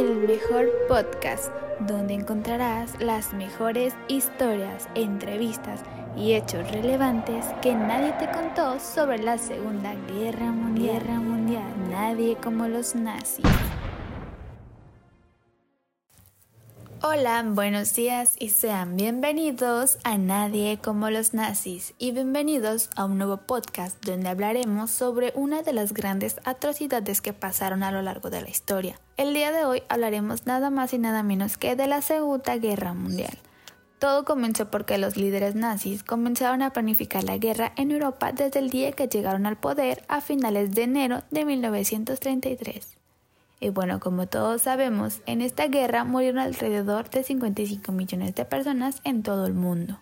el mejor podcast donde encontrarás las mejores historias, entrevistas y hechos relevantes que nadie te contó sobre la Segunda Guerra Mundial. Guerra Mundial. Nadie como los nazis. Hola, buenos días y sean bienvenidos a Nadie como los nazis y bienvenidos a un nuevo podcast donde hablaremos sobre una de las grandes atrocidades que pasaron a lo largo de la historia. El día de hoy hablaremos nada más y nada menos que de la Segunda Guerra Mundial. Todo comenzó porque los líderes nazis comenzaron a planificar la guerra en Europa desde el día que llegaron al poder a finales de enero de 1933. Y bueno, como todos sabemos, en esta guerra murieron alrededor de 55 millones de personas en todo el mundo.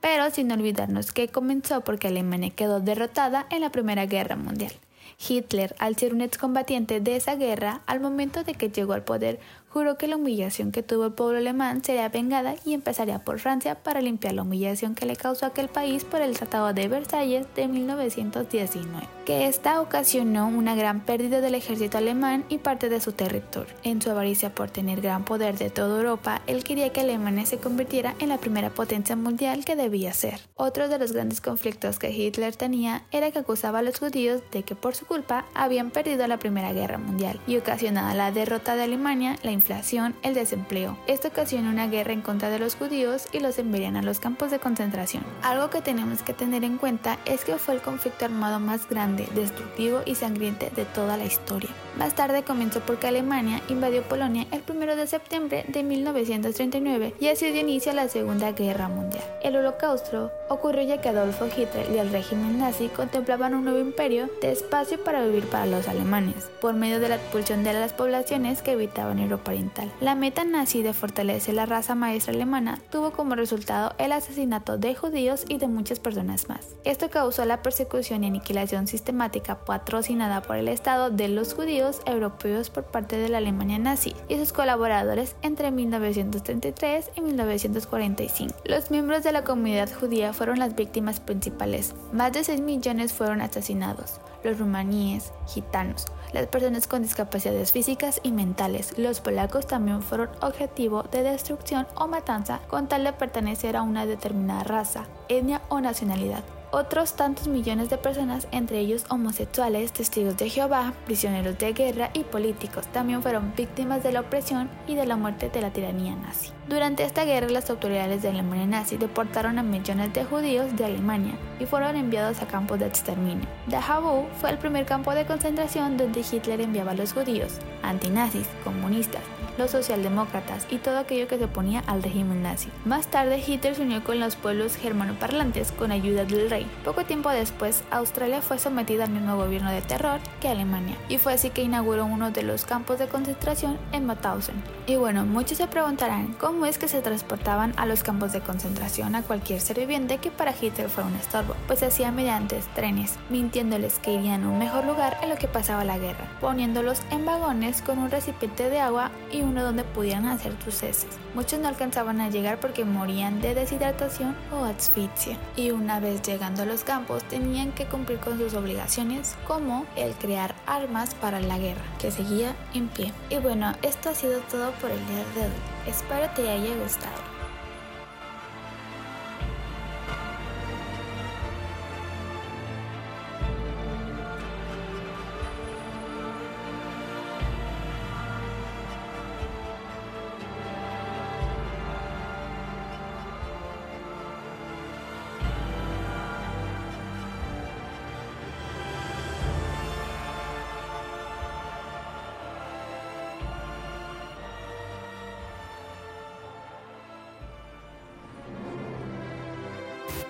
Pero sin olvidarnos que comenzó porque Alemania quedó derrotada en la Primera Guerra Mundial. Hitler, al ser un excombatiente de esa guerra, al momento de que llegó al poder, juró que la humillación que tuvo el pueblo alemán sería vengada y empezaría por Francia para limpiar la humillación que le causó aquel país por el Tratado de Versalles de 1919, que esta ocasionó una gran pérdida del ejército alemán y parte de su territorio. En su avaricia por tener gran poder de toda Europa, él quería que Alemania se convirtiera en la primera potencia mundial que debía ser. Otro de los grandes conflictos que Hitler tenía era que acusaba a los judíos de que por su culpa habían perdido la Primera Guerra Mundial y ocasionada la derrota de Alemania, la inflación, el desempleo. Esto ocasionó una guerra en contra de los judíos y los enviarían a los campos de concentración. Algo que tenemos que tener en cuenta es que fue el conflicto armado más grande, destructivo y sangriente de toda la historia. Más tarde comenzó porque Alemania invadió Polonia el 1 de septiembre de 1939 y así dio inicio a la Segunda Guerra Mundial. El holocausto ocurrió ya que Adolfo Hitler y el régimen nazi contemplaban un nuevo imperio de espacio para vivir para los alemanes, por medio de la expulsión de las poblaciones que habitaban Europa Oriental. La meta nazi de fortalecer la raza maestra alemana tuvo como resultado el asesinato de judíos y de muchas personas más. Esto causó la persecución y aniquilación sistemática patrocinada por el Estado de los judíos europeos por parte de la Alemania nazi y sus colaboradores entre 1933 y 1945. Los miembros de la comunidad judía fueron las víctimas principales. Más de 6 millones fueron asesinados. Los rumaníes, gitanos, las personas con discapacidades físicas y mentales. Los polacos también fueron objetivo de destrucción o matanza con tal de pertenecer a una determinada raza, etnia o nacionalidad. Otros tantos millones de personas, entre ellos homosexuales, testigos de Jehová, prisioneros de guerra y políticos, también fueron víctimas de la opresión y de la muerte de la tiranía nazi. Durante esta guerra, las autoridades de Alemania nazi deportaron a millones de judíos de Alemania y fueron enviados a campos de exterminio. Dachau fue el primer campo de concentración donde Hitler enviaba a los judíos, antinazis, comunistas, los socialdemócratas y todo aquello que se oponía al régimen nazi. Más tarde Hitler se unió con los pueblos germanoparlantes con ayuda del rey. Poco tiempo después, Australia fue sometida al mismo gobierno de terror que Alemania y fue así que inauguró uno de los campos de concentración en Mauthausen. Y bueno, muchos se preguntarán cómo es que se transportaban a los campos de concentración a cualquier ser viviente que para Hitler fue un estorbo, pues se hacía mediante trenes, mintiéndoles que irían a un mejor lugar en lo que pasaba la guerra, poniéndolos en vagones con un recipiente de agua y un uno donde pudieran hacer sus heces. Muchos no alcanzaban a llegar porque morían de deshidratación o asfixia. Y una vez los campos tenían que cumplir con sus obligaciones como el crear armas para la guerra, que seguía en pie. Y bueno, esto ha sido todo por el día de hoy. Espero te haya gustado.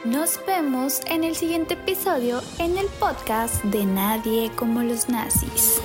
Nos vemos en el siguiente episodio en el podcast de Nadie como los nazis.